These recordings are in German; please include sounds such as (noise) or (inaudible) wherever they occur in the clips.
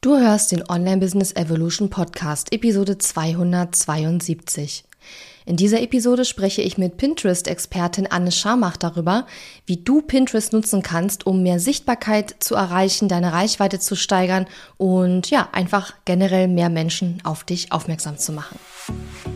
Du hörst den Online Business Evolution Podcast, Episode 272. In dieser Episode spreche ich mit Pinterest-Expertin Anne Scharmach darüber, wie du Pinterest nutzen kannst, um mehr Sichtbarkeit zu erreichen, deine Reichweite zu steigern und ja, einfach generell mehr Menschen auf dich aufmerksam zu machen.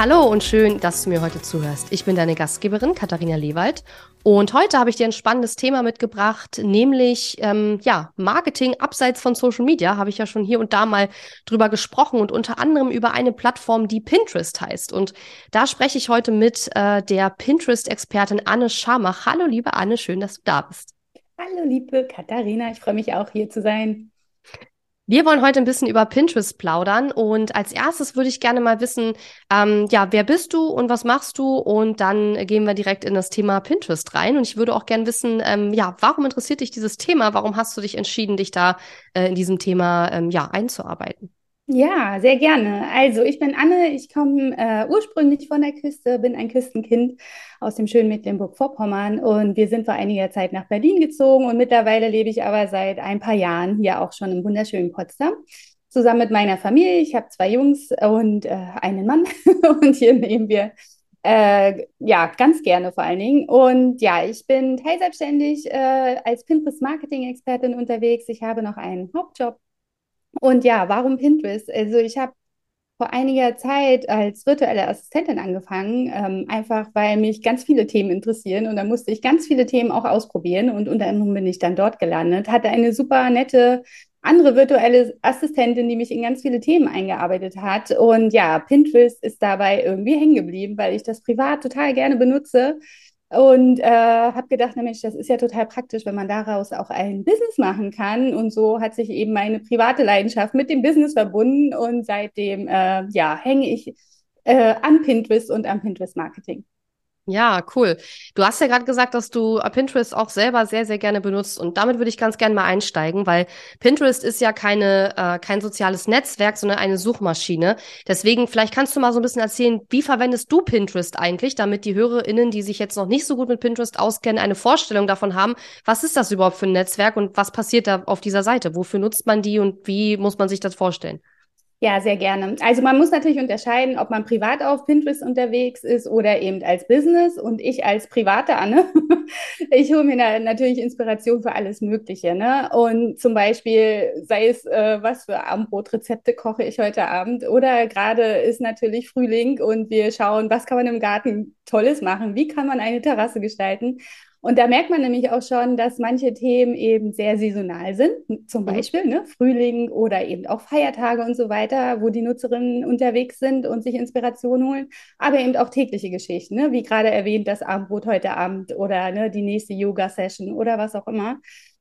Hallo und schön, dass du mir heute zuhörst. Ich bin deine Gastgeberin Katharina Lewald und heute habe ich dir ein spannendes Thema mitgebracht, nämlich ähm, ja Marketing abseits von Social Media. Habe ich ja schon hier und da mal drüber gesprochen und unter anderem über eine Plattform, die Pinterest heißt. Und da spreche ich heute mit äh, der Pinterest-Expertin Anne Schamach. Hallo, liebe Anne, schön, dass du da bist. Hallo, liebe Katharina, ich freue mich auch hier zu sein. Wir wollen heute ein bisschen über Pinterest plaudern und als erstes würde ich gerne mal wissen, ähm, ja, wer bist du und was machst du? Und dann gehen wir direkt in das Thema Pinterest rein. Und ich würde auch gerne wissen, ähm, ja, warum interessiert dich dieses Thema? Warum hast du dich entschieden, dich da äh, in diesem Thema ähm, ja einzuarbeiten? Ja, sehr gerne. Also ich bin Anne, ich komme äh, ursprünglich von der Küste, bin ein Küstenkind aus dem schönen Mecklenburg-Vorpommern und wir sind vor einiger Zeit nach Berlin gezogen und mittlerweile lebe ich aber seit ein paar Jahren hier auch schon im wunderschönen Potsdam zusammen mit meiner Familie. Ich habe zwei Jungs und äh, einen Mann (laughs) und hier nehmen wir äh, ja, ganz gerne vor allen Dingen. Und ja, ich bin teilselbstständig äh, als Pinterest-Marketing-Expertin unterwegs. Ich habe noch einen Hauptjob und ja, warum Pinterest? Also ich habe vor einiger Zeit als virtuelle Assistentin angefangen, ähm, einfach weil mich ganz viele Themen interessieren. Und da musste ich ganz viele Themen auch ausprobieren. Und unter anderem bin ich dann dort gelandet, hatte eine super nette andere virtuelle Assistentin, die mich in ganz viele Themen eingearbeitet hat. Und ja, Pinterest ist dabei irgendwie hängen geblieben, weil ich das privat total gerne benutze und äh, habe gedacht, na Mensch, das ist ja total praktisch, wenn man daraus auch ein Business machen kann. Und so hat sich eben meine private Leidenschaft mit dem Business verbunden. Und seitdem äh, ja, hänge ich äh, an Pinterest und am Pinterest Marketing. Ja, cool. Du hast ja gerade gesagt, dass du Pinterest auch selber sehr, sehr gerne benutzt. Und damit würde ich ganz gerne mal einsteigen, weil Pinterest ist ja keine, äh, kein soziales Netzwerk, sondern eine Suchmaschine. Deswegen, vielleicht kannst du mal so ein bisschen erzählen, wie verwendest du Pinterest eigentlich, damit die HörerInnen, die sich jetzt noch nicht so gut mit Pinterest auskennen, eine Vorstellung davon haben, was ist das überhaupt für ein Netzwerk und was passiert da auf dieser Seite? Wofür nutzt man die und wie muss man sich das vorstellen? Ja, sehr gerne. Also man muss natürlich unterscheiden, ob man privat auf Pinterest unterwegs ist oder eben als Business. Und ich als private Anne, (laughs) ich hole mir natürlich Inspiration für alles Mögliche. Ne? Und zum Beispiel, sei es, äh, was für Abendbrotrezepte koche ich heute Abend. Oder gerade ist natürlich Frühling und wir schauen, was kann man im Garten Tolles machen? Wie kann man eine Terrasse gestalten? Und da merkt man nämlich auch schon, dass manche Themen eben sehr saisonal sind, zum mhm. Beispiel ne, Frühling oder eben auch Feiertage und so weiter, wo die Nutzerinnen unterwegs sind und sich Inspiration holen, aber eben auch tägliche Geschichten, ne, wie gerade erwähnt, das Abendbrot heute Abend oder ne, die nächste Yoga-Session oder was auch immer.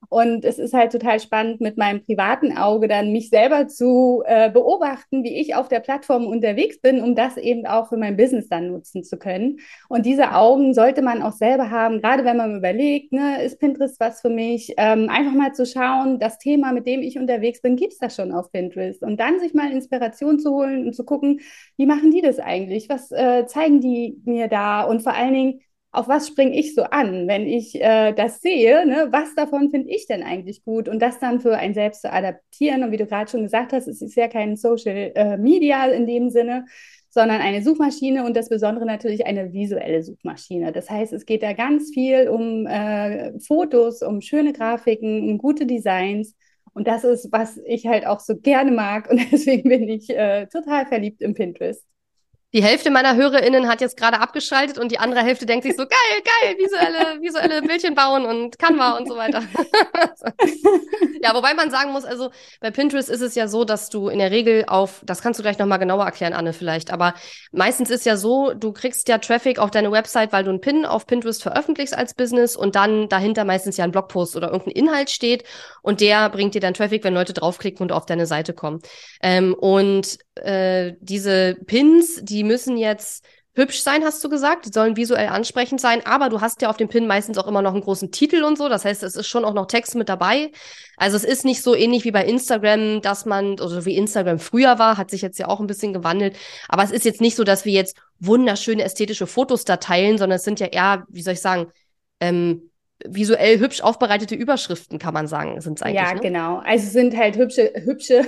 Und es ist halt total spannend, mit meinem privaten Auge dann mich selber zu äh, beobachten, wie ich auf der Plattform unterwegs bin, um das eben auch für mein Business dann nutzen zu können. Und diese Augen sollte man auch selber haben, gerade wenn man überlegt, ne, ist Pinterest was für mich? Ähm, einfach mal zu schauen, das Thema, mit dem ich unterwegs bin, gibt es das schon auf Pinterest? Und dann sich mal Inspiration zu holen und zu gucken, wie machen die das eigentlich? Was äh, zeigen die mir da? Und vor allen Dingen, auf was springe ich so an, wenn ich äh, das sehe, ne? was davon finde ich denn eigentlich gut und das dann für ein selbst zu adaptieren. Und wie du gerade schon gesagt hast, es ist ja kein Social äh, Media in dem Sinne, sondern eine Suchmaschine und das Besondere natürlich eine visuelle Suchmaschine. Das heißt, es geht da ganz viel um äh, Fotos, um schöne Grafiken, um gute Designs. Und das ist, was ich halt auch so gerne mag. Und (laughs) deswegen bin ich äh, total verliebt im Pinterest. Die Hälfte meiner HörerInnen hat jetzt gerade abgeschaltet und die andere Hälfte denkt sich so, geil, geil, visuelle, visuelle Bildchen bauen und Canva und so weiter. (laughs) ja, wobei man sagen muss, also bei Pinterest ist es ja so, dass du in der Regel auf, das kannst du gleich nochmal genauer erklären, Anne, vielleicht, aber meistens ist ja so, du kriegst ja Traffic auf deine Website, weil du einen Pin auf Pinterest veröffentlichst als Business und dann dahinter meistens ja ein Blogpost oder irgendein Inhalt steht und der bringt dir dann Traffic, wenn Leute draufklicken und auf deine Seite kommen. Ähm, und äh, diese Pins, die müssen jetzt hübsch sein, hast du gesagt. Die sollen visuell ansprechend sein, aber du hast ja auf dem Pin meistens auch immer noch einen großen Titel und so. Das heißt, es ist schon auch noch Text mit dabei. Also es ist nicht so ähnlich wie bei Instagram, dass man, oder wie Instagram früher war, hat sich jetzt ja auch ein bisschen gewandelt. Aber es ist jetzt nicht so, dass wir jetzt wunderschöne ästhetische Fotos da teilen, sondern es sind ja eher, wie soll ich sagen, ähm, visuell hübsch aufbereitete Überschriften, kann man sagen, sind es eigentlich. Ja, ne? genau. Also es sind halt hübsche, (laughs) hübsche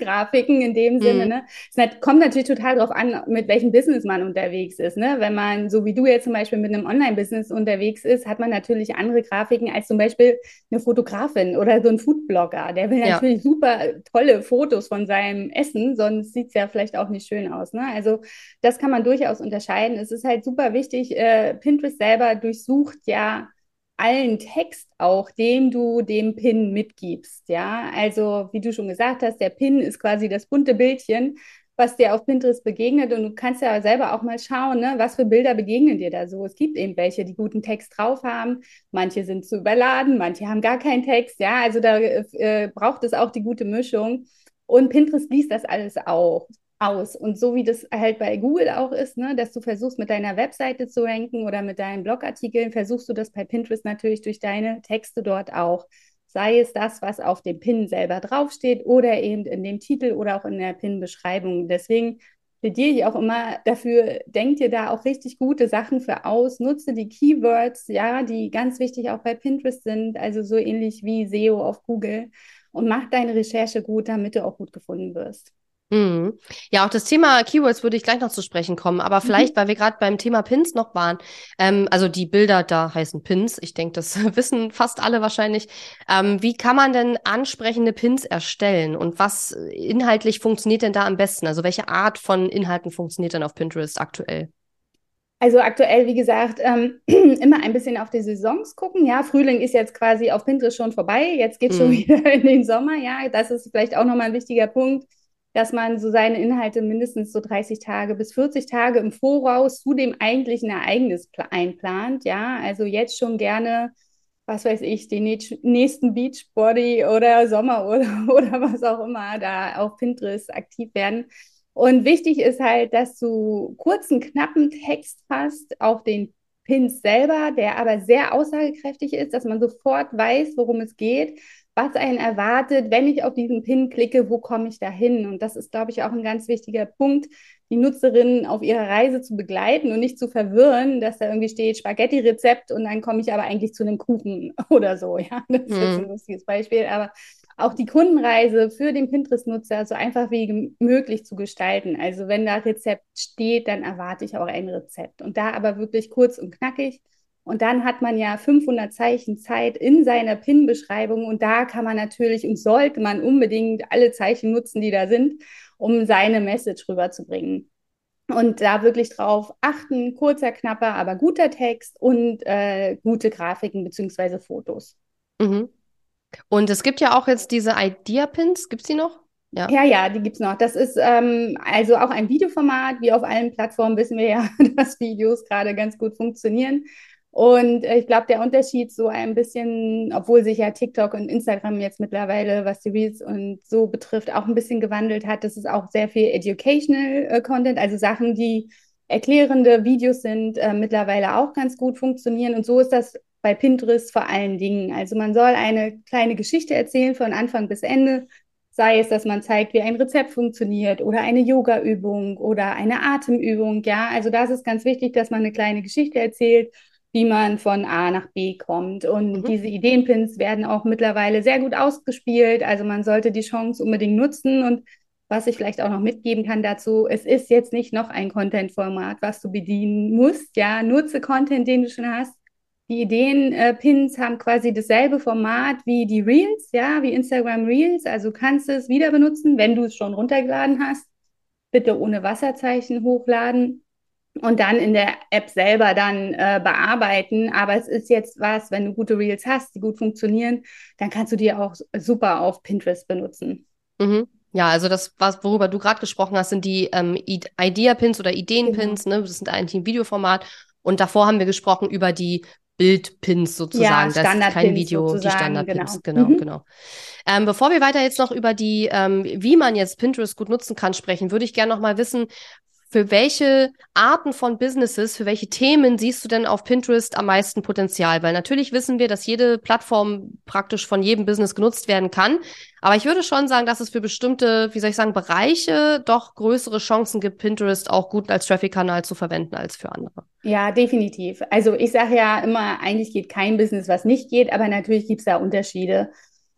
Grafiken in dem Sinne. Mhm. Ne? Es kommt natürlich total darauf an, mit welchem Business man unterwegs ist. Ne? Wenn man, so wie du jetzt zum Beispiel mit einem Online-Business unterwegs ist, hat man natürlich andere Grafiken als zum Beispiel eine Fotografin oder so ein Foodblogger. Der will natürlich ja. super tolle Fotos von seinem Essen, sonst sieht es ja vielleicht auch nicht schön aus. Ne? Also das kann man durchaus unterscheiden. Es ist halt super wichtig, äh, Pinterest selber durchsucht ja allen Text auch, dem du dem Pin mitgibst. Ja, also wie du schon gesagt hast, der Pin ist quasi das bunte Bildchen, was dir auf Pinterest begegnet. Und du kannst ja selber auch mal schauen, ne, was für Bilder begegnen dir da so. Es gibt eben welche, die guten Text drauf haben. Manche sind zu überladen, manche haben gar keinen Text. Ja, also da äh, braucht es auch die gute Mischung. Und Pinterest liest das alles auch aus. Und so wie das halt bei Google auch ist, ne, dass du versuchst, mit deiner Webseite zu ranken oder mit deinen Blogartikeln, versuchst du das bei Pinterest natürlich durch deine Texte dort auch. Sei es das, was auf dem Pin selber draufsteht oder eben in dem Titel oder auch in der Pin-Beschreibung. Deswegen plädiere ich auch immer dafür, denk dir da auch richtig gute Sachen für aus, nutze die Keywords, ja, die ganz wichtig auch bei Pinterest sind, also so ähnlich wie SEO auf Google und mach deine Recherche gut, damit du auch gut gefunden wirst. Mhm. Ja, auch das Thema Keywords würde ich gleich noch zu sprechen kommen, aber mhm. vielleicht, mhm. weil wir gerade beim Thema Pins noch waren, ähm, also die Bilder da heißen Pins, ich denke, das (laughs) wissen fast alle wahrscheinlich. Ähm, wie kann man denn ansprechende Pins erstellen und was inhaltlich funktioniert denn da am besten? Also welche Art von Inhalten funktioniert denn auf Pinterest aktuell? Also aktuell, wie gesagt, ähm, (clears throat) immer ein bisschen auf die Saisons gucken. Ja, Frühling ist jetzt quasi auf Pinterest schon vorbei. Jetzt geht mhm. schon (laughs) wieder in den Sommer. Ja, das ist vielleicht auch nochmal ein wichtiger Punkt dass man so seine Inhalte mindestens so 30 Tage bis 40 Tage im Voraus zu dem eigentlichen Ereignis einplant. Ja, also jetzt schon gerne, was weiß ich, den nächsten Beachbody oder Sommerurlaub (laughs) oder was auch immer da auf Pinterest aktiv werden. Und wichtig ist halt, dass du kurzen, knappen Text hast auf den Pins selber, der aber sehr aussagekräftig ist, dass man sofort weiß, worum es geht, was einen erwartet, wenn ich auf diesen Pin klicke, wo komme ich da hin? Und das ist, glaube ich, auch ein ganz wichtiger Punkt, die Nutzerinnen auf ihrer Reise zu begleiten und nicht zu verwirren, dass da irgendwie steht Spaghetti-Rezept und dann komme ich aber eigentlich zu einem Kuchen (laughs) oder so. Ja, das ist jetzt ein mhm. lustiges Beispiel, aber auch die Kundenreise für den Pinterest-Nutzer so einfach wie möglich zu gestalten. Also wenn da Rezept steht, dann erwarte ich auch ein Rezept. Und da aber wirklich kurz und knackig und dann hat man ja 500 Zeichen Zeit in seiner PIN-Beschreibung und da kann man natürlich und sollte man unbedingt alle Zeichen nutzen, die da sind, um seine Message rüberzubringen. Und da wirklich drauf achten, kurzer, knapper, aber guter Text und äh, gute Grafiken bzw. Fotos. Mhm. Und es gibt ja auch jetzt diese Idea-Pins, gibt es die noch? Ja. ja, ja, die gibt es noch. Das ist ähm, also auch ein Videoformat. Wie auf allen Plattformen wissen wir ja, (laughs) dass Videos gerade ganz gut funktionieren. Und äh, ich glaube, der Unterschied so ein bisschen, obwohl sich ja TikTok und Instagram jetzt mittlerweile, was die Reels und so betrifft, auch ein bisschen gewandelt hat, das ist auch sehr viel Educational äh, Content, also Sachen, die erklärende Videos sind, äh, mittlerweile auch ganz gut funktionieren. Und so ist das bei Pinterest vor allen Dingen. Also man soll eine kleine Geschichte erzählen von Anfang bis Ende. Sei es, dass man zeigt, wie ein Rezept funktioniert oder eine Yoga-Übung oder eine Atemübung. Ja, also das ist ganz wichtig, dass man eine kleine Geschichte erzählt wie man von A nach B kommt. Und mhm. diese Ideenpins werden auch mittlerweile sehr gut ausgespielt. Also man sollte die Chance unbedingt nutzen. Und was ich vielleicht auch noch mitgeben kann dazu, es ist jetzt nicht noch ein Content-Format, was du bedienen musst. Ja, nutze Content, den du schon hast. Die Ideen-Pins haben quasi dasselbe Format wie die Reels, ja, wie Instagram Reels. Also kannst du es wieder benutzen, wenn du es schon runtergeladen hast bitte ohne Wasserzeichen hochladen und dann in der App selber dann äh, bearbeiten. Aber es ist jetzt was, wenn du gute Reels hast, die gut funktionieren, dann kannst du die auch super auf Pinterest benutzen. Mhm. Ja, also das, was, worüber du gerade gesprochen hast, sind die ähm, Idea-Pins oder Ideen-Pins, genau. ne? Das sind eigentlich ein Videoformat. Und davor haben wir gesprochen über die Bildpins sozusagen. Ja, das ist kein Video, die Standardpins, genau, genau. Mhm. genau. Ähm, bevor wir weiter jetzt noch über die, ähm, wie man jetzt Pinterest gut nutzen kann, sprechen, würde ich gerne noch mal wissen, für welche Arten von Businesses, für welche Themen siehst du denn auf Pinterest am meisten Potenzial? Weil natürlich wissen wir, dass jede Plattform praktisch von jedem Business genutzt werden kann. Aber ich würde schon sagen, dass es für bestimmte, wie soll ich sagen, Bereiche doch größere Chancen gibt, Pinterest auch gut als Traffic-Kanal zu verwenden als für andere. Ja, definitiv. Also ich sage ja immer, eigentlich geht kein Business, was nicht geht, aber natürlich gibt es da Unterschiede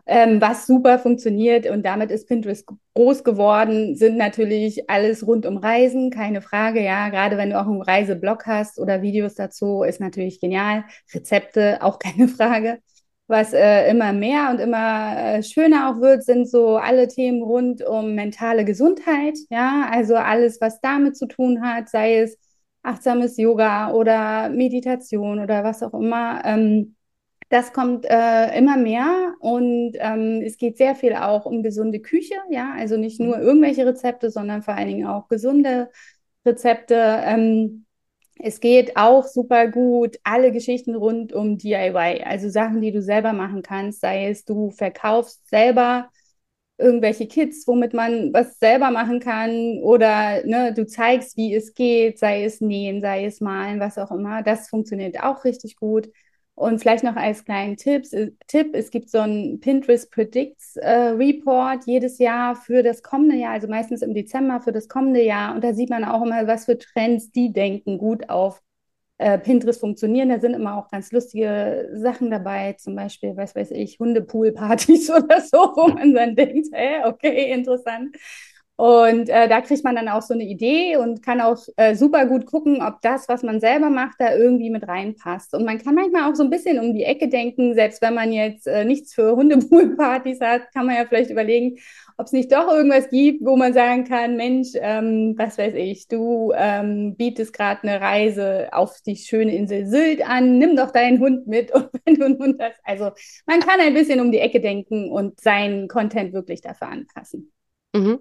ähm, was super funktioniert und damit ist Pinterest groß geworden, sind natürlich alles rund um Reisen, keine Frage. Ja, gerade wenn du auch einen Reiseblog hast oder Videos dazu, ist natürlich genial. Rezepte, (laughs) auch keine Frage. Was äh, immer mehr und immer äh, schöner auch wird, sind so alle Themen rund um mentale Gesundheit. Ja, also alles, was damit zu tun hat, sei es achtsames Yoga oder Meditation oder was auch immer. Ähm, das kommt äh, immer mehr und ähm, es geht sehr viel auch um gesunde Küche, ja, also nicht nur irgendwelche Rezepte, sondern vor allen Dingen auch gesunde Rezepte. Ähm, es geht auch super gut alle Geschichten rund um DIY, also Sachen, die du selber machen kannst, sei es du verkaufst selber irgendwelche Kits, womit man was selber machen kann oder ne, du zeigst, wie es geht, sei es nähen, sei es malen, was auch immer. Das funktioniert auch richtig gut. Und vielleicht noch als kleinen Tipps, äh, Tipp, es gibt so einen Pinterest Predicts äh, Report jedes Jahr für das kommende Jahr, also meistens im Dezember für das kommende Jahr. Und da sieht man auch immer, was für Trends die denken gut auf äh, Pinterest funktionieren. Da sind immer auch ganz lustige Sachen dabei, zum Beispiel, was weiß ich, Hundepoolpartys (laughs) oder so, wo man dann denkt, hey, okay, interessant. Und äh, da kriegt man dann auch so eine Idee und kann auch äh, super gut gucken, ob das, was man selber macht, da irgendwie mit reinpasst. Und man kann manchmal auch so ein bisschen um die Ecke denken, selbst wenn man jetzt äh, nichts für Hundepoolpartys hat, kann man ja vielleicht überlegen, ob es nicht doch irgendwas gibt, wo man sagen kann, Mensch, ähm, was weiß ich, du ähm, bietest gerade eine Reise auf die schöne Insel Sylt an, nimm doch deinen Hund mit (laughs) und wenn du einen Hund hast. Also man kann ein bisschen um die Ecke denken und seinen Content wirklich dafür anpassen. Mhm.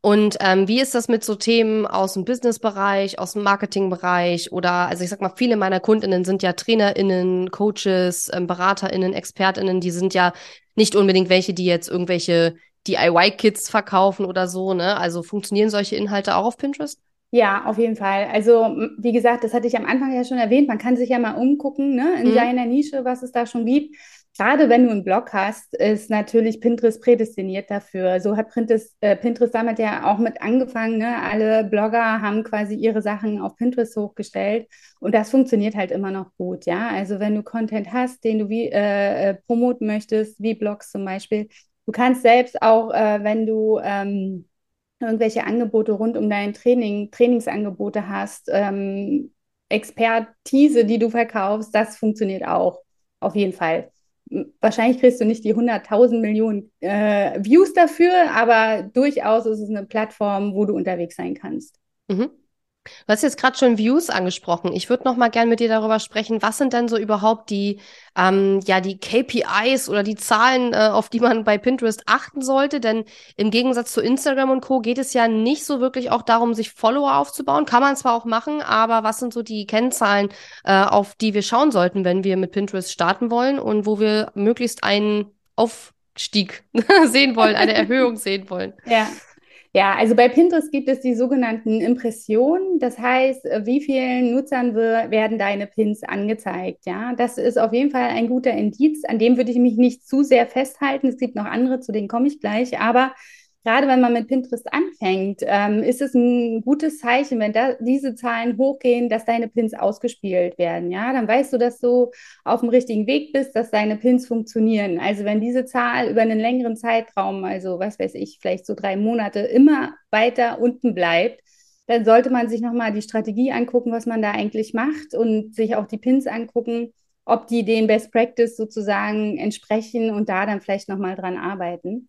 Und ähm, wie ist das mit so Themen aus dem Businessbereich, aus dem Marketingbereich oder, also ich sag mal, viele meiner KundInnen sind ja TrainerInnen, Coaches, ähm, BeraterInnen, ExpertInnen, die sind ja nicht unbedingt welche, die jetzt irgendwelche DIY-Kits verkaufen oder so, ne? Also funktionieren solche Inhalte auch auf Pinterest? Ja, auf jeden Fall. Also, wie gesagt, das hatte ich am Anfang ja schon erwähnt. Man kann sich ja mal umgucken, ne, in mhm. seiner Nische, was es da schon gibt gerade wenn du einen Blog hast, ist natürlich Pinterest prädestiniert dafür. So hat Pinterest, äh, Pinterest damit ja auch mit angefangen. Ne? Alle Blogger haben quasi ihre Sachen auf Pinterest hochgestellt und das funktioniert halt immer noch gut. Ja, also wenn du Content hast, den du wie äh, äh promoten möchtest, wie Blogs zum Beispiel, du kannst selbst auch, äh, wenn du ähm, irgendwelche Angebote rund um dein Training, Trainingsangebote hast, ähm, Expertise, die du verkaufst, das funktioniert auch auf jeden Fall wahrscheinlich kriegst du nicht die 100.000 Millionen äh, Views dafür, aber durchaus ist es eine Plattform, wo du unterwegs sein kannst. Mhm. Du hast jetzt gerade schon Views angesprochen. Ich würde noch mal gern mit dir darüber sprechen. Was sind denn so überhaupt die, ähm, ja, die KPIs oder die Zahlen, äh, auf die man bei Pinterest achten sollte? Denn im Gegensatz zu Instagram und Co. geht es ja nicht so wirklich auch darum, sich Follower aufzubauen. Kann man zwar auch machen, aber was sind so die Kennzahlen, äh, auf die wir schauen sollten, wenn wir mit Pinterest starten wollen und wo wir möglichst einen Aufstieg (laughs) sehen wollen, eine Erhöhung sehen wollen? Ja. Ja, also bei Pinterest gibt es die sogenannten Impressionen. Das heißt, wie vielen Nutzern werden deine Pins angezeigt? Ja, das ist auf jeden Fall ein guter Indiz. An dem würde ich mich nicht zu sehr festhalten. Es gibt noch andere, zu denen komme ich gleich. Aber gerade wenn man mit Pinterest anfängt, ähm, ist es ein gutes Zeichen, wenn da diese Zahlen hochgehen, dass deine Pins ausgespielt werden. Ja, dann weißt du, dass du auf dem richtigen Weg bist, dass deine Pins funktionieren. Also wenn diese Zahl über einen längeren Zeitraum, also was weiß ich, vielleicht so drei Monate, immer weiter unten bleibt, dann sollte man sich nochmal die Strategie angucken, was man da eigentlich macht und sich auch die Pins angucken, ob die den Best Practice sozusagen entsprechen und da dann vielleicht nochmal dran arbeiten.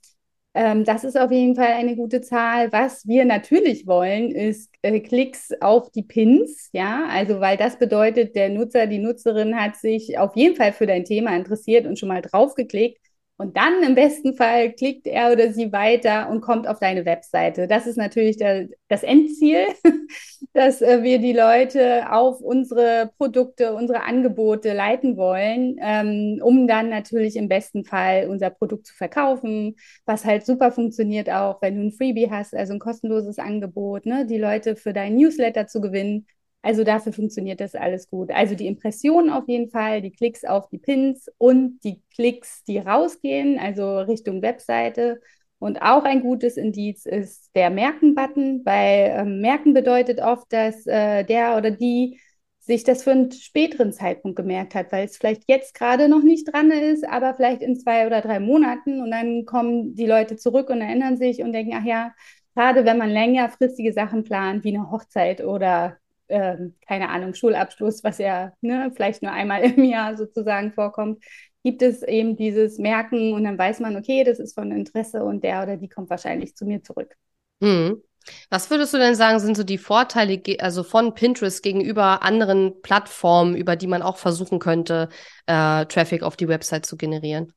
Ähm, das ist auf jeden Fall eine gute Zahl. Was wir natürlich wollen, ist äh, Klicks auf die Pins, ja, also weil das bedeutet, der Nutzer, die Nutzerin hat sich auf jeden Fall für dein Thema interessiert und schon mal draufgeklickt. Und dann im besten Fall klickt er oder sie weiter und kommt auf deine Webseite. Das ist natürlich der, das Endziel, (laughs) dass äh, wir die Leute auf unsere Produkte, unsere Angebote leiten wollen, ähm, um dann natürlich im besten Fall unser Produkt zu verkaufen, was halt super funktioniert auch, wenn du ein Freebie hast, also ein kostenloses Angebot, ne, die Leute für deinen Newsletter zu gewinnen also dafür funktioniert das alles gut. Also die Impressionen auf jeden Fall, die Klicks auf die Pins und die Klicks, die rausgehen, also Richtung Webseite. Und auch ein gutes Indiz ist der Merken-Button, weil äh, Merken bedeutet oft, dass äh, der oder die sich das für einen späteren Zeitpunkt gemerkt hat, weil es vielleicht jetzt gerade noch nicht dran ist, aber vielleicht in zwei oder drei Monaten und dann kommen die Leute zurück und erinnern sich und denken, ach ja, gerade wenn man längerfristige Sachen plant, wie eine Hochzeit oder äh, keine Ahnung, Schulabschluss, was ja ne, vielleicht nur einmal (laughs) im Jahr sozusagen vorkommt, gibt es eben dieses Merken und dann weiß man, okay, das ist von Interesse und der oder die kommt wahrscheinlich zu mir zurück. Mhm. Was würdest du denn sagen, sind so die Vorteile also von Pinterest gegenüber anderen Plattformen, über die man auch versuchen könnte, äh, Traffic auf die Website zu generieren?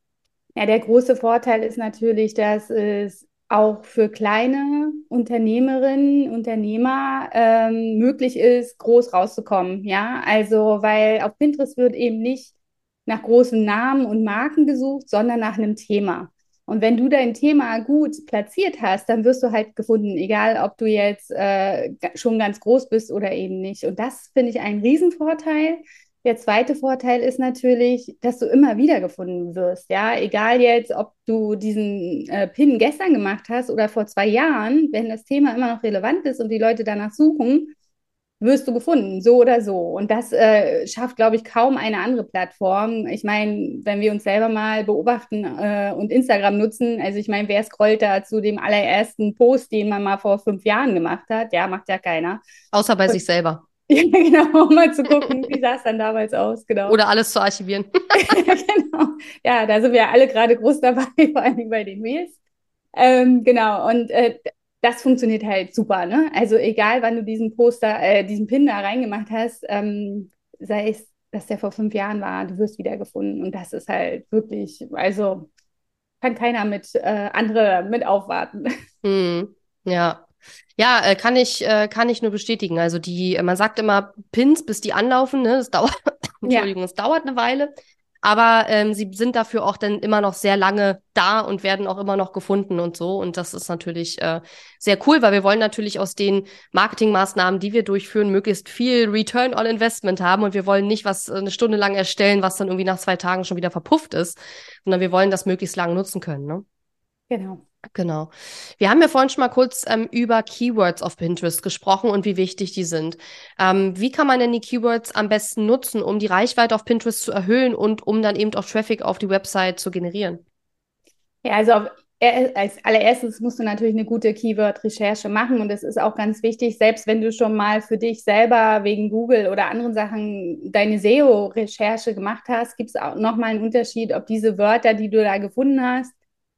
Ja, der große Vorteil ist natürlich, dass es auch für kleine Unternehmerinnen, Unternehmer ähm, möglich ist, groß rauszukommen. Ja, also weil auf Pinterest wird eben nicht nach großen Namen und Marken gesucht, sondern nach einem Thema. Und wenn du dein Thema gut platziert hast, dann wirst du halt gefunden, egal ob du jetzt äh, schon ganz groß bist oder eben nicht. Und das finde ich einen Riesenvorteil. Der zweite Vorteil ist natürlich, dass du immer wieder gefunden wirst. Ja, egal jetzt, ob du diesen äh, Pin gestern gemacht hast oder vor zwei Jahren, wenn das Thema immer noch relevant ist und die Leute danach suchen, wirst du gefunden, so oder so. Und das äh, schafft, glaube ich, kaum eine andere Plattform. Ich meine, wenn wir uns selber mal beobachten äh, und Instagram nutzen, also ich meine, wer scrollt da zu dem allerersten Post, den man mal vor fünf Jahren gemacht hat? Ja, macht ja keiner. Außer bei und, sich selber. (laughs) Ja, genau, um mal zu gucken, wie sah es dann damals aus, genau. Oder alles zu archivieren. (laughs) genau. Ja, da sind wir alle gerade groß dabei, (laughs) vor allem bei den Mails. Ähm, genau, und äh, das funktioniert halt super, ne? Also egal, wann du diesen Poster, äh, diesen Pin da reingemacht hast, ähm, sei es, dass der vor fünf Jahren war, du wirst wiedergefunden. Und das ist halt wirklich, also kann keiner mit äh, andere mit aufwarten. Hm, ja, ja, äh, kann ich, äh, kann ich nur bestätigen. Also die, man sagt immer Pins, bis die anlaufen, ne? Das dauert, (coughs) Entschuldigung, es dauert eine Weile. Aber ähm, sie sind dafür auch dann immer noch sehr lange da und werden auch immer noch gefunden und so. Und das ist natürlich äh, sehr cool, weil wir wollen natürlich aus den Marketingmaßnahmen, die wir durchführen, möglichst viel Return on Investment haben. Und wir wollen nicht was äh, eine Stunde lang erstellen, was dann irgendwie nach zwei Tagen schon wieder verpufft ist, sondern wir wollen das möglichst lang nutzen können. Ne? Genau. Genau. Wir haben ja vorhin schon mal kurz ähm, über Keywords auf Pinterest gesprochen und wie wichtig die sind. Ähm, wie kann man denn die Keywords am besten nutzen, um die Reichweite auf Pinterest zu erhöhen und um dann eben auch Traffic auf die Website zu generieren? Ja, also auf, als allererstes musst du natürlich eine gute Keyword-Recherche machen und es ist auch ganz wichtig, selbst wenn du schon mal für dich selber wegen Google oder anderen Sachen deine SEO-Recherche gemacht hast, gibt es auch nochmal einen Unterschied, ob diese Wörter, die du da gefunden hast,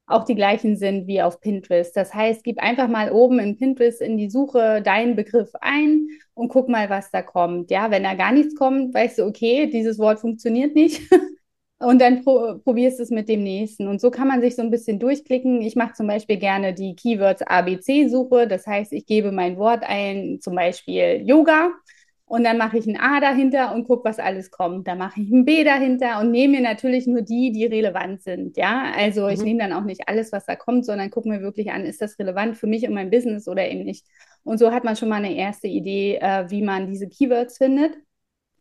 auch die gleichen sind wie auf Pinterest. Das heißt, gib einfach mal oben in Pinterest in die Suche deinen Begriff ein und guck mal, was da kommt. Ja, wenn da gar nichts kommt, weißt du, okay, dieses Wort funktioniert nicht. (laughs) Und dann pro probierst es mit dem nächsten. Und so kann man sich so ein bisschen durchklicken. Ich mache zum Beispiel gerne die Keywords ABC-Suche. Das heißt, ich gebe mein Wort ein, zum Beispiel Yoga und dann mache ich ein A dahinter und gucke, was alles kommt. Dann mache ich ein B dahinter und nehme mir natürlich nur die, die relevant sind. Ja, also mhm. ich nehme dann auch nicht alles, was da kommt, sondern gucke mir wirklich an, ist das relevant für mich und mein Business oder eben nicht. Und so hat man schon mal eine erste Idee, äh, wie man diese Keywords findet.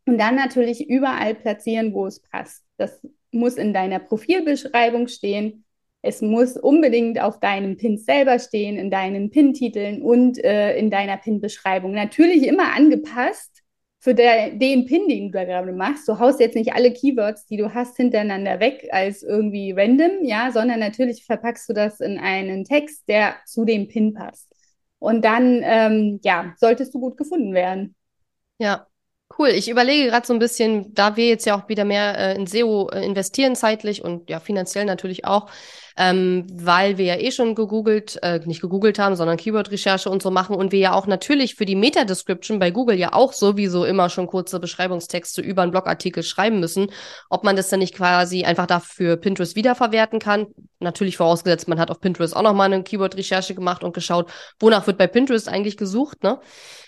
Und dann natürlich überall platzieren, wo es passt. Das muss in deiner Profilbeschreibung stehen. Es muss unbedingt auf deinem Pin selber stehen, in deinen Pin-Titeln und äh, in deiner Pin-Beschreibung. Natürlich immer angepasst für der, den Pin, den du da gerade machst. Du haust jetzt nicht alle Keywords, die du hast, hintereinander weg als irgendwie random, ja, sondern natürlich verpackst du das in einen Text, der zu dem Pin passt. Und dann, ähm, ja, solltest du gut gefunden werden. Ja, Cool. Ich überlege gerade so ein bisschen, da wir jetzt ja auch wieder mehr äh, in SEO äh, investieren zeitlich und ja finanziell natürlich auch, ähm, weil wir ja eh schon gegoogelt, äh, nicht gegoogelt haben, sondern Keyword-Recherche und so machen und wir ja auch natürlich für die Meta-Description bei Google ja auch sowieso immer schon kurze Beschreibungstexte über einen Blogartikel schreiben müssen, ob man das dann nicht quasi einfach dafür Pinterest wiederverwerten kann. Natürlich vorausgesetzt, man hat auf Pinterest auch nochmal eine Keyword-Recherche gemacht und geschaut, wonach wird bei Pinterest eigentlich gesucht, ne?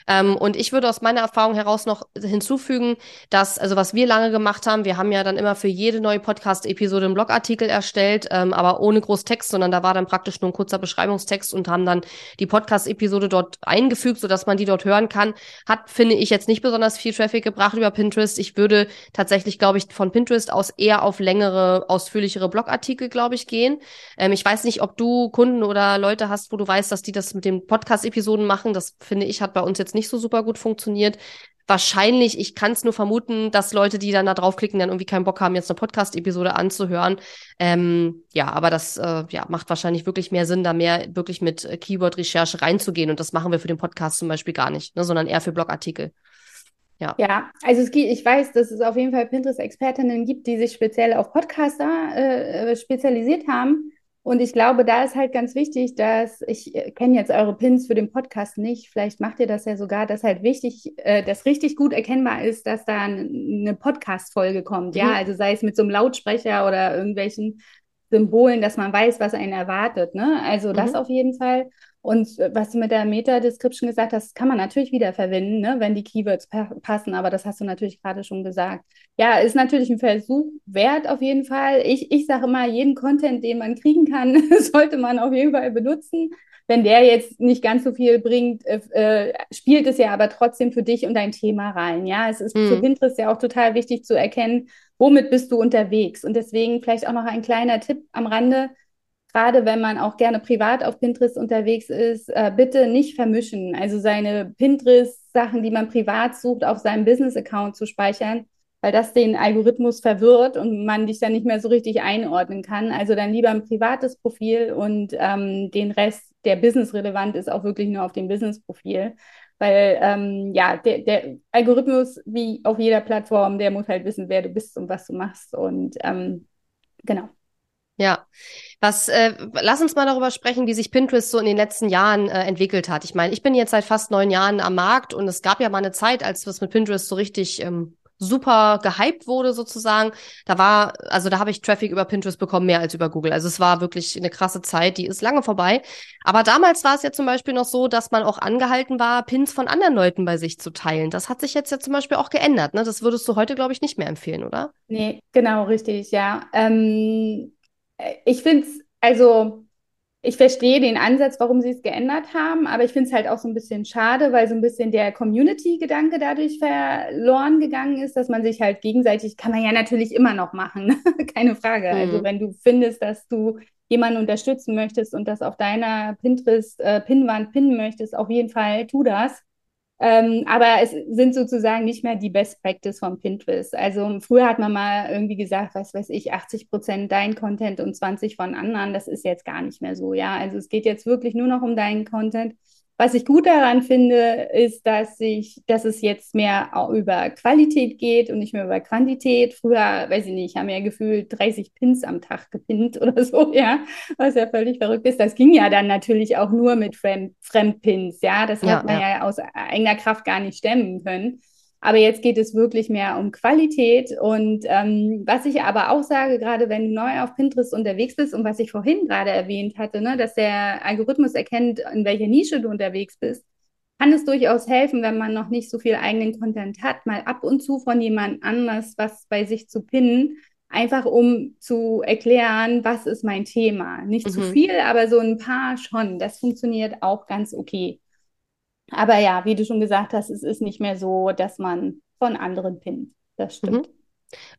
Ähm, und ich würde aus meiner Erfahrung heraus noch hinzufügen, dass, also was wir lange gemacht haben, wir haben ja dann immer für jede neue Podcast-Episode einen Blogartikel erstellt, ähm, aber ohne groß Text, sondern da war dann praktisch nur ein kurzer Beschreibungstext und haben dann die Podcast-Episode dort eingefügt, sodass man die dort hören kann. Hat, finde ich, jetzt nicht besonders viel Traffic gebracht über Pinterest. Ich würde tatsächlich, glaube ich, von Pinterest aus eher auf längere, ausführlichere Blogartikel, glaube ich, gehen. Ähm, ich weiß nicht, ob du Kunden oder Leute hast, wo du weißt, dass die das mit den Podcast-Episoden machen. Das finde ich, hat bei uns jetzt nicht so super gut funktioniert. Wahrscheinlich, ich kann es nur vermuten, dass Leute, die dann da draufklicken, dann irgendwie keinen Bock haben, jetzt eine Podcast-Episode anzuhören. Ähm, ja, aber das äh, ja, macht wahrscheinlich wirklich mehr Sinn, da mehr wirklich mit Keyword-Recherche reinzugehen. Und das machen wir für den Podcast zum Beispiel gar nicht, ne, sondern eher für Blogartikel. Ja. ja, also es gibt, ich weiß, dass es auf jeden Fall Pinterest-Expertinnen gibt, die sich speziell auf Podcaster äh, äh spezialisiert haben. Und ich glaube, da ist halt ganz wichtig, dass ich äh, kenne jetzt eure Pins für den Podcast nicht. Vielleicht macht ihr das ja sogar, dass halt wichtig, äh, dass richtig gut erkennbar ist, dass da eine Podcast-Folge kommt. Mhm. Ja, also sei es mit so einem Lautsprecher oder irgendwelchen Symbolen, dass man weiß, was einen erwartet. Ne? Also das mhm. auf jeden Fall. Und äh, was du mit der Meta-Description gesagt hast, kann man natürlich wiederverwenden, ne, wenn die Keywords pa passen, aber das hast du natürlich gerade schon gesagt. Ja, ist natürlich ein Versuch wert auf jeden Fall. Ich, ich sage immer, jeden Content, den man kriegen kann, (laughs) sollte man auf jeden Fall benutzen. Wenn der jetzt nicht ganz so viel bringt, äh, äh, spielt es ja aber trotzdem für dich und dein Thema rein. Ja, es ist mhm. für Pinterest ja auch total wichtig zu erkennen, womit bist du unterwegs. Und deswegen vielleicht auch noch ein kleiner Tipp am Rande gerade wenn man auch gerne privat auf Pinterest unterwegs ist, äh, bitte nicht vermischen. Also seine Pinterest-Sachen, die man privat sucht, auf seinem Business-Account zu speichern, weil das den Algorithmus verwirrt und man dich dann nicht mehr so richtig einordnen kann. Also dann lieber ein privates Profil und ähm, den Rest, der business-relevant ist, auch wirklich nur auf dem Business-Profil. Weil ähm, ja, der, der, Algorithmus, wie auf jeder Plattform, der muss halt wissen, wer du bist und was du machst. Und ähm, genau. Ja, was, äh, lass uns mal darüber sprechen, wie sich Pinterest so in den letzten Jahren äh, entwickelt hat. Ich meine, ich bin jetzt seit fast neun Jahren am Markt und es gab ja mal eine Zeit, als was mit Pinterest so richtig ähm, super gehypt wurde sozusagen. Da war, also da habe ich Traffic über Pinterest bekommen, mehr als über Google. Also es war wirklich eine krasse Zeit, die ist lange vorbei. Aber damals war es ja zum Beispiel noch so, dass man auch angehalten war, Pins von anderen Leuten bei sich zu teilen. Das hat sich jetzt ja zum Beispiel auch geändert. Ne? Das würdest du heute, glaube ich, nicht mehr empfehlen, oder? Nee, genau, richtig, ja. Ähm ich finde es, also ich verstehe den Ansatz, warum sie es geändert haben, aber ich finde es halt auch so ein bisschen schade, weil so ein bisschen der Community-Gedanke dadurch verloren gegangen ist, dass man sich halt gegenseitig, kann man ja natürlich immer noch machen, ne? (laughs) keine Frage. Also mhm. Also wenn du findest, dass du jemanden unterstützen möchtest und das auf deiner Pinterest-Pinwand äh, pinnen möchtest, auf jeden Fall tu das. Ähm, aber es sind sozusagen nicht mehr die Best Practice von Pinterest. Also früher hat man mal irgendwie gesagt, was weiß ich, 80 Prozent dein Content und 20 von anderen. Das ist jetzt gar nicht mehr so. Ja, also es geht jetzt wirklich nur noch um deinen Content. Was ich gut daran finde, ist, dass ich, dass es jetzt mehr über Qualität geht und nicht mehr über Quantität. Früher, weiß ich nicht, haben ja gefühlt 30 Pins am Tag gepinnt (laughs) oder so, ja, was ja völlig verrückt ist. Das ging ja dann natürlich auch nur mit Fremd Fremdpins, ja. Das ja, hat man ja. ja aus eigener Kraft gar nicht stemmen können. Aber jetzt geht es wirklich mehr um Qualität. Und ähm, was ich aber auch sage, gerade wenn du neu auf Pinterest unterwegs bist und was ich vorhin gerade erwähnt hatte, ne, dass der Algorithmus erkennt, in welcher Nische du unterwegs bist, kann es durchaus helfen, wenn man noch nicht so viel eigenen Content hat, mal ab und zu von jemand anders was bei sich zu pinnen, einfach um zu erklären, was ist mein Thema. Nicht mhm. zu viel, aber so ein paar schon. Das funktioniert auch ganz okay. Aber ja, wie du schon gesagt hast, es ist nicht mehr so, dass man von anderen pinnt. Das stimmt. Mhm.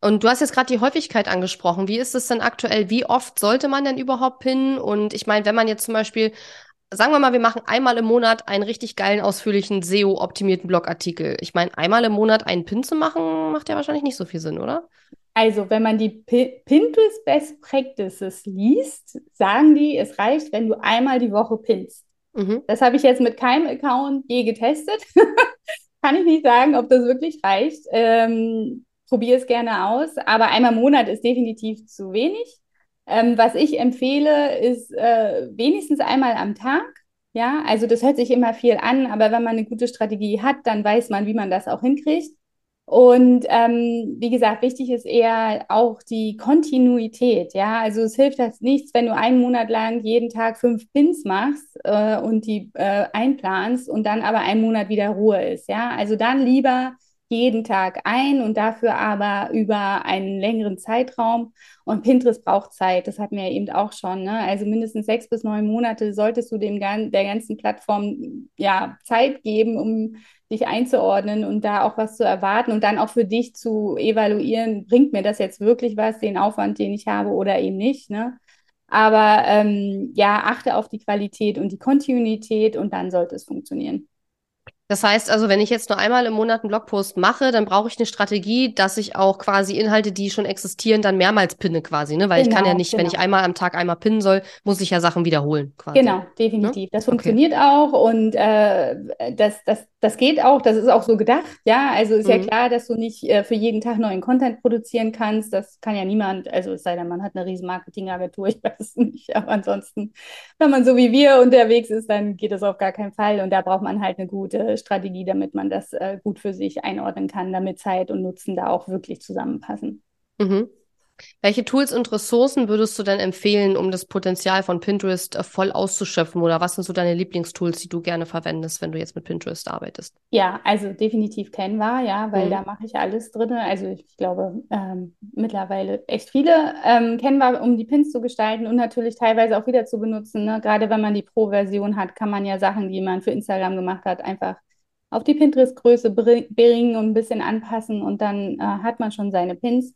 Und du hast jetzt gerade die Häufigkeit angesprochen. Wie ist es denn aktuell? Wie oft sollte man denn überhaupt pinnen? Und ich meine, wenn man jetzt zum Beispiel, sagen wir mal, wir machen einmal im Monat einen richtig geilen, ausführlichen SEO-optimierten Blogartikel. Ich meine, einmal im Monat einen Pin zu machen, macht ja wahrscheinlich nicht so viel Sinn, oder? Also, wenn man die P Pinterest Best Practices liest, sagen die, es reicht, wenn du einmal die Woche pinnst. Mhm. Das habe ich jetzt mit keinem Account je getestet. (laughs) Kann ich nicht sagen, ob das wirklich reicht. Ähm, Probiere es gerne aus. Aber einmal im Monat ist definitiv zu wenig. Ähm, was ich empfehle, ist äh, wenigstens einmal am Tag. Ja, also das hört sich immer viel an, aber wenn man eine gute Strategie hat, dann weiß man, wie man das auch hinkriegt. Und ähm, wie gesagt, wichtig ist eher auch die Kontinuität. Ja, also es hilft das nichts, wenn du einen Monat lang jeden Tag fünf Pins machst äh, und die äh, einplanst und dann aber einen Monat wieder Ruhe ist. Ja, also dann lieber jeden Tag ein und dafür aber über einen längeren Zeitraum. Und Pinterest braucht Zeit, das hatten wir ja eben auch schon. Ne? Also mindestens sechs bis neun Monate solltest du dem der ganzen Plattform ja Zeit geben, um dich einzuordnen und da auch was zu erwarten und dann auch für dich zu evaluieren, bringt mir das jetzt wirklich was, den Aufwand, den ich habe oder eben nicht. Ne? Aber ähm, ja, achte auf die Qualität und die Kontinuität und dann sollte es funktionieren. Das heißt also, wenn ich jetzt nur einmal im Monat einen Blogpost mache, dann brauche ich eine Strategie, dass ich auch quasi Inhalte, die schon existieren, dann mehrmals pinne quasi, ne? Weil genau, ich kann ja genau, nicht, genau. wenn ich einmal am Tag einmal pinnen soll, muss ich ja Sachen wiederholen quasi. Genau, definitiv. Ne? Das funktioniert okay. auch und äh, das, das, das geht auch, das ist auch so gedacht, ja. Also ist mhm. ja klar, dass du nicht äh, für jeden Tag neuen Content produzieren kannst. Das kann ja niemand, also es sei denn, man hat eine riesen Marketingagentur, (laughs) ich weiß es nicht. Aber ansonsten, wenn man so wie wir unterwegs ist, dann geht das auf gar keinen Fall. Und da braucht man halt eine gute Strategie, damit man das äh, gut für sich einordnen kann, damit Zeit und Nutzen da auch wirklich zusammenpassen. Mhm. Welche Tools und Ressourcen würdest du denn empfehlen, um das Potenzial von Pinterest äh, voll auszuschöpfen? Oder was sind so deine Lieblingstools, die du gerne verwendest, wenn du jetzt mit Pinterest arbeitest? Ja, also definitiv Canva, ja, weil mhm. da mache ich alles drin. Also ich glaube ähm, mittlerweile echt viele ähm, Canva, um die Pins zu gestalten und natürlich teilweise auch wieder zu benutzen. Ne? Gerade wenn man die Pro-Version hat, kann man ja Sachen, die man für Instagram gemacht hat, einfach auf die Pinterest-Größe bringen und ein bisschen anpassen und dann äh, hat man schon seine Pins.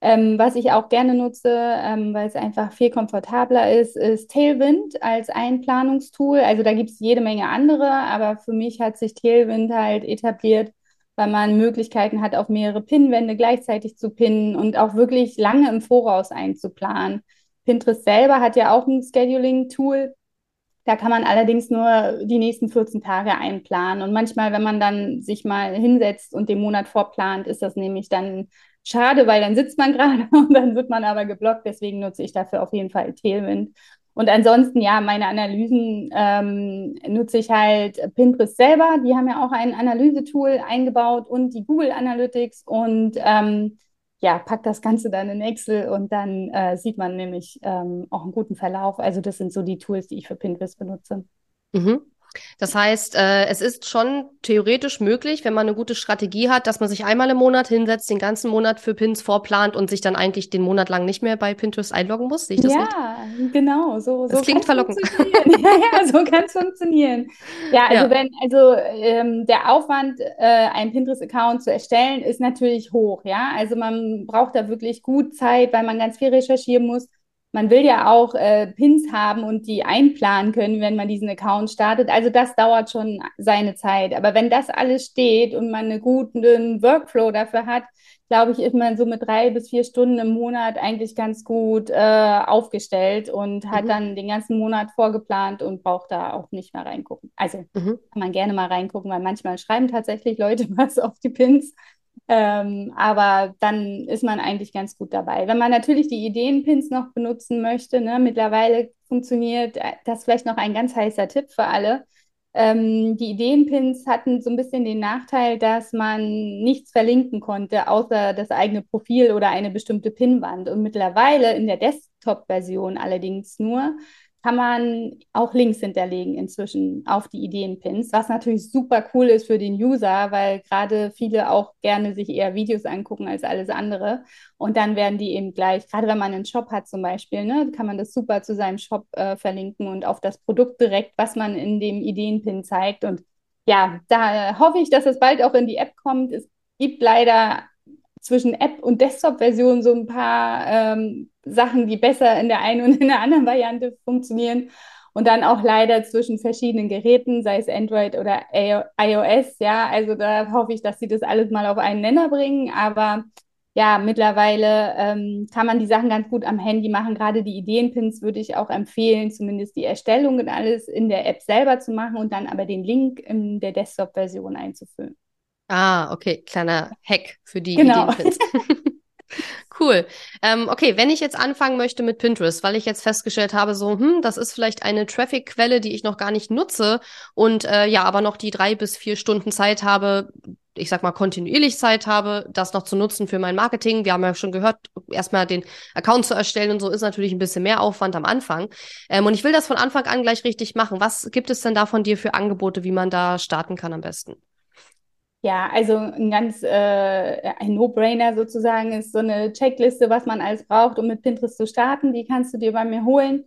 Ähm, was ich auch gerne nutze, ähm, weil es einfach viel komfortabler ist, ist Tailwind als Einplanungstool. Also da gibt es jede Menge andere, aber für mich hat sich Tailwind halt etabliert, weil man Möglichkeiten hat, auf mehrere Pinwände gleichzeitig zu pinnen und auch wirklich lange im Voraus einzuplanen. Pinterest selber hat ja auch ein Scheduling-Tool. Da kann man allerdings nur die nächsten 14 Tage einplanen. Und manchmal, wenn man dann sich mal hinsetzt und den Monat vorplant, ist das nämlich dann schade, weil dann sitzt man (laughs) gerade und dann wird man aber geblockt. Deswegen nutze ich dafür auf jeden Fall Tailwind. Und ansonsten, ja, meine Analysen ähm, nutze ich halt Pinterest selber. Die haben ja auch ein Analysetool eingebaut und die Google Analytics und ähm, ja, packt das Ganze dann in Excel und dann äh, sieht man nämlich ähm, auch einen guten Verlauf. Also das sind so die Tools, die ich für Pinterest benutze. Mhm. Das heißt, äh, es ist schon theoretisch möglich, wenn man eine gute Strategie hat, dass man sich einmal im Monat hinsetzt, den ganzen Monat für Pins vorplant und sich dann eigentlich den Monat lang nicht mehr bei Pinterest einloggen muss. Sehe ich das ja, richtig? genau. So, das so klingt verlockend. (laughs) ja, ja, so kann es funktionieren. Ja, also ja. wenn, also ähm, der Aufwand, äh, einen Pinterest-Account zu erstellen, ist natürlich hoch. Ja, also man braucht da wirklich gut Zeit, weil man ganz viel recherchieren muss man will ja auch äh, Pins haben und die einplanen können, wenn man diesen Account startet. Also das dauert schon seine Zeit. Aber wenn das alles steht und man einen guten Workflow dafür hat, glaube ich, ist man so mit drei bis vier Stunden im Monat eigentlich ganz gut äh, aufgestellt und hat mhm. dann den ganzen Monat vorgeplant und braucht da auch nicht mehr reingucken. Also mhm. kann man gerne mal reingucken, weil manchmal schreiben tatsächlich Leute (laughs) was auf die Pins. Ähm, aber dann ist man eigentlich ganz gut dabei. Wenn man natürlich die Ideenpins noch benutzen möchte, ne, mittlerweile funktioniert äh, das vielleicht noch ein ganz heißer Tipp für alle. Ähm, die Ideenpins hatten so ein bisschen den Nachteil, dass man nichts verlinken konnte, außer das eigene Profil oder eine bestimmte Pinwand. Und mittlerweile in der Desktop-Version allerdings nur kann man auch Links hinterlegen inzwischen auf die Ideenpins, was natürlich super cool ist für den User, weil gerade viele auch gerne sich eher Videos angucken als alles andere. Und dann werden die eben gleich, gerade wenn man einen Shop hat zum Beispiel, ne, kann man das super zu seinem Shop äh, verlinken und auf das Produkt direkt, was man in dem Ideenpin zeigt. Und ja, da hoffe ich, dass es bald auch in die App kommt. Es gibt leider zwischen App und Desktop-Version so ein paar ähm, Sachen, die besser in der einen (laughs) und in der anderen Variante funktionieren. Und dann auch leider zwischen verschiedenen Geräten, sei es Android oder iOS. Ja, also da hoffe ich, dass sie das alles mal auf einen Nenner bringen. Aber ja, mittlerweile ähm, kann man die Sachen ganz gut am Handy machen. Gerade die Ideenpins würde ich auch empfehlen, zumindest die Erstellung und alles in der App selber zu machen und dann aber den Link in der Desktop-Version einzufüllen. Ah, okay, kleiner Hack für die genau. Ideenpins. (laughs) Cool. Ähm, okay, wenn ich jetzt anfangen möchte mit Pinterest, weil ich jetzt festgestellt habe, so, hm, das ist vielleicht eine Traffic-Quelle, die ich noch gar nicht nutze und äh, ja, aber noch die drei bis vier Stunden Zeit habe, ich sag mal, kontinuierlich Zeit habe, das noch zu nutzen für mein Marketing. Wir haben ja schon gehört, erstmal den Account zu erstellen und so ist natürlich ein bisschen mehr Aufwand am Anfang. Ähm, und ich will das von Anfang an gleich richtig machen. Was gibt es denn da von dir für Angebote, wie man da starten kann am besten? Ja, also ein ganz äh, ein No-Brainer sozusagen ist so eine Checkliste, was man alles braucht, um mit Pinterest zu starten. Die kannst du dir bei mir holen.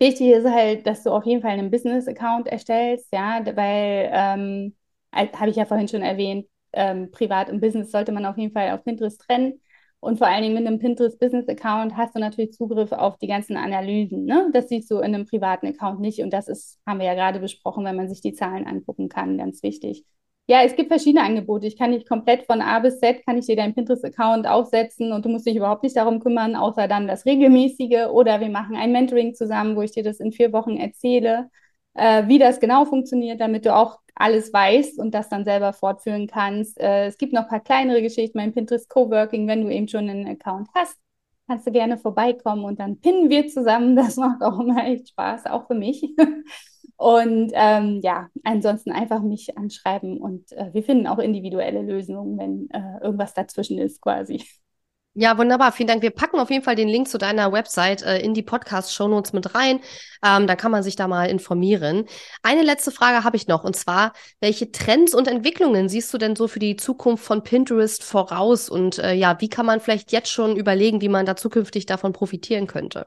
Wichtig ist halt, dass du auf jeden Fall einen Business-Account erstellst, ja, weil ähm, habe ich ja vorhin schon erwähnt, ähm, Privat und Business sollte man auf jeden Fall auf Pinterest trennen. Und vor allen Dingen mit einem Pinterest Business Account hast du natürlich Zugriff auf die ganzen Analysen. Ne? Das siehst du in einem privaten Account nicht. Und das ist, haben wir ja gerade besprochen, wenn man sich die Zahlen angucken kann, ganz wichtig. Ja, es gibt verschiedene Angebote. Ich kann dich komplett von A bis Z, kann ich dir deinen Pinterest-Account aufsetzen und du musst dich überhaupt nicht darum kümmern, außer dann das Regelmäßige. Oder wir machen ein Mentoring zusammen, wo ich dir das in vier Wochen erzähle, äh, wie das genau funktioniert, damit du auch alles weißt und das dann selber fortführen kannst. Äh, es gibt noch ein paar kleinere Geschichten beim Pinterest Coworking, wenn du eben schon einen Account hast. Kannst du gerne vorbeikommen und dann pinnen wir zusammen. Das macht auch immer echt Spaß, auch für mich. (laughs) Und ähm, ja, ansonsten einfach mich anschreiben und äh, wir finden auch individuelle Lösungen, wenn äh, irgendwas dazwischen ist quasi. Ja, wunderbar. Vielen Dank. Wir packen auf jeden Fall den Link zu deiner Website äh, in die Podcast-Shownotes mit rein. Ähm, da kann man sich da mal informieren. Eine letzte Frage habe ich noch, und zwar, welche Trends und Entwicklungen siehst du denn so für die Zukunft von Pinterest voraus? Und äh, ja, wie kann man vielleicht jetzt schon überlegen, wie man da zukünftig davon profitieren könnte?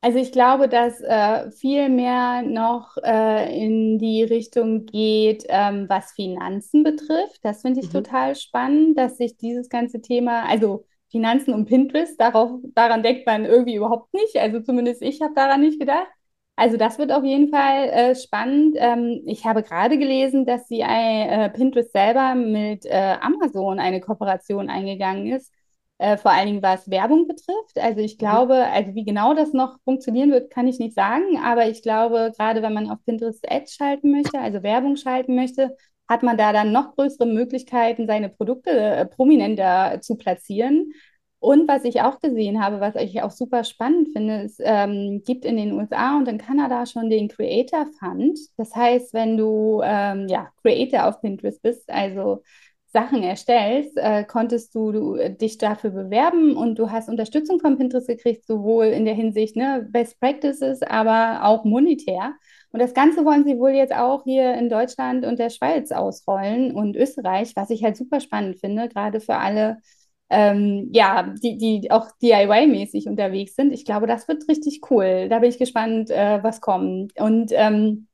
Also ich glaube, dass äh, viel mehr noch äh, in die Richtung geht, ähm, was Finanzen betrifft. Das finde ich mhm. total spannend, dass sich dieses ganze Thema, also Finanzen und Pinterest, darauf, daran denkt man irgendwie überhaupt nicht. Also zumindest ich habe daran nicht gedacht. Also das wird auf jeden Fall äh, spannend. Ähm, ich habe gerade gelesen, dass sie äh, Pinterest selber mit äh, Amazon eine Kooperation eingegangen ist äh, vor allen Dingen was Werbung betrifft. Also ich mhm. glaube, also wie genau das noch funktionieren wird, kann ich nicht sagen, aber ich glaube, gerade wenn man auf Pinterest Ads schalten möchte, also Werbung schalten möchte, hat man da dann noch größere Möglichkeiten, seine Produkte äh, prominenter zu platzieren. Und was ich auch gesehen habe, was ich auch super spannend finde, es ähm, gibt in den USA und in Kanada schon den Creator Fund. Das heißt, wenn du ähm, ja, Creator auf Pinterest bist, also Sachen erstellst, äh, konntest du, du, äh, dich dafür bewerben und du hast Unterstützung von Pinterest gekriegt, sowohl in der Hinsicht ne, Best Practices, aber auch monetär. Und das Ganze wollen sie wohl jetzt auch hier in Deutschland und der Schweiz ausrollen und Österreich, was ich halt super spannend finde, gerade für alle, ähm, ja, die, die auch DIY-mäßig unterwegs sind. Ich glaube, das wird richtig cool. Da bin ich gespannt, äh, was kommt. Und ähm,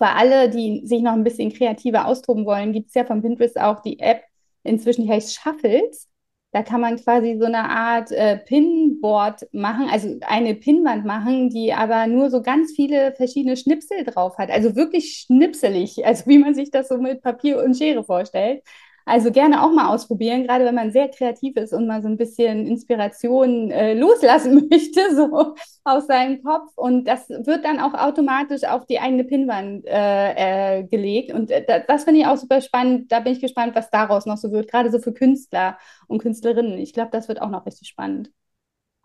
für alle, die sich noch ein bisschen kreativer austoben wollen, gibt es ja von Pinterest auch die App, inzwischen die heißt Shuffles. Da kann man quasi so eine Art äh, Pinboard machen, also eine Pinwand machen, die aber nur so ganz viele verschiedene Schnipsel drauf hat. Also wirklich schnipselig, (laughs) also wie man sich das so mit Papier und Schere vorstellt. Also gerne auch mal ausprobieren, gerade wenn man sehr kreativ ist und mal so ein bisschen Inspiration äh, loslassen (laughs) möchte, so aus seinem Kopf. Und das wird dann auch automatisch auf die eigene Pinnwand äh, äh, gelegt. Und äh, das, das finde ich auch super spannend. Da bin ich gespannt, was daraus noch so wird, gerade so für Künstler und Künstlerinnen. Ich glaube, das wird auch noch richtig spannend.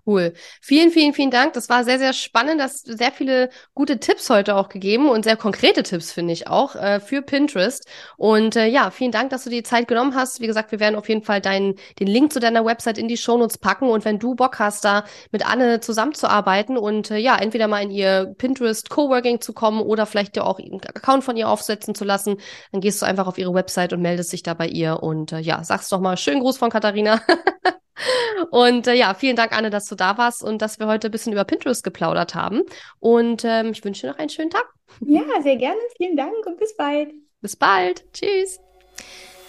Cool. Vielen, vielen, vielen Dank. Das war sehr, sehr spannend. Das sehr viele gute Tipps heute auch gegeben und sehr konkrete Tipps, finde ich auch, äh, für Pinterest. Und äh, ja, vielen Dank, dass du die Zeit genommen hast. Wie gesagt, wir werden auf jeden Fall deinen, den Link zu deiner Website in die Shownotes packen. Und wenn du Bock hast, da mit Anne zusammenzuarbeiten und äh, ja, entweder mal in ihr Pinterest Coworking zu kommen oder vielleicht dir auch einen Account von ihr aufsetzen zu lassen, dann gehst du einfach auf ihre Website und meldest dich da bei ihr. Und äh, ja, sagst doch mal schönen Gruß von Katharina. (laughs) Und äh, ja, vielen Dank, Anne, dass du da warst und dass wir heute ein bisschen über Pinterest geplaudert haben. Und ähm, ich wünsche dir noch einen schönen Tag. Ja, sehr gerne. Vielen Dank und bis bald. Bis bald. Tschüss.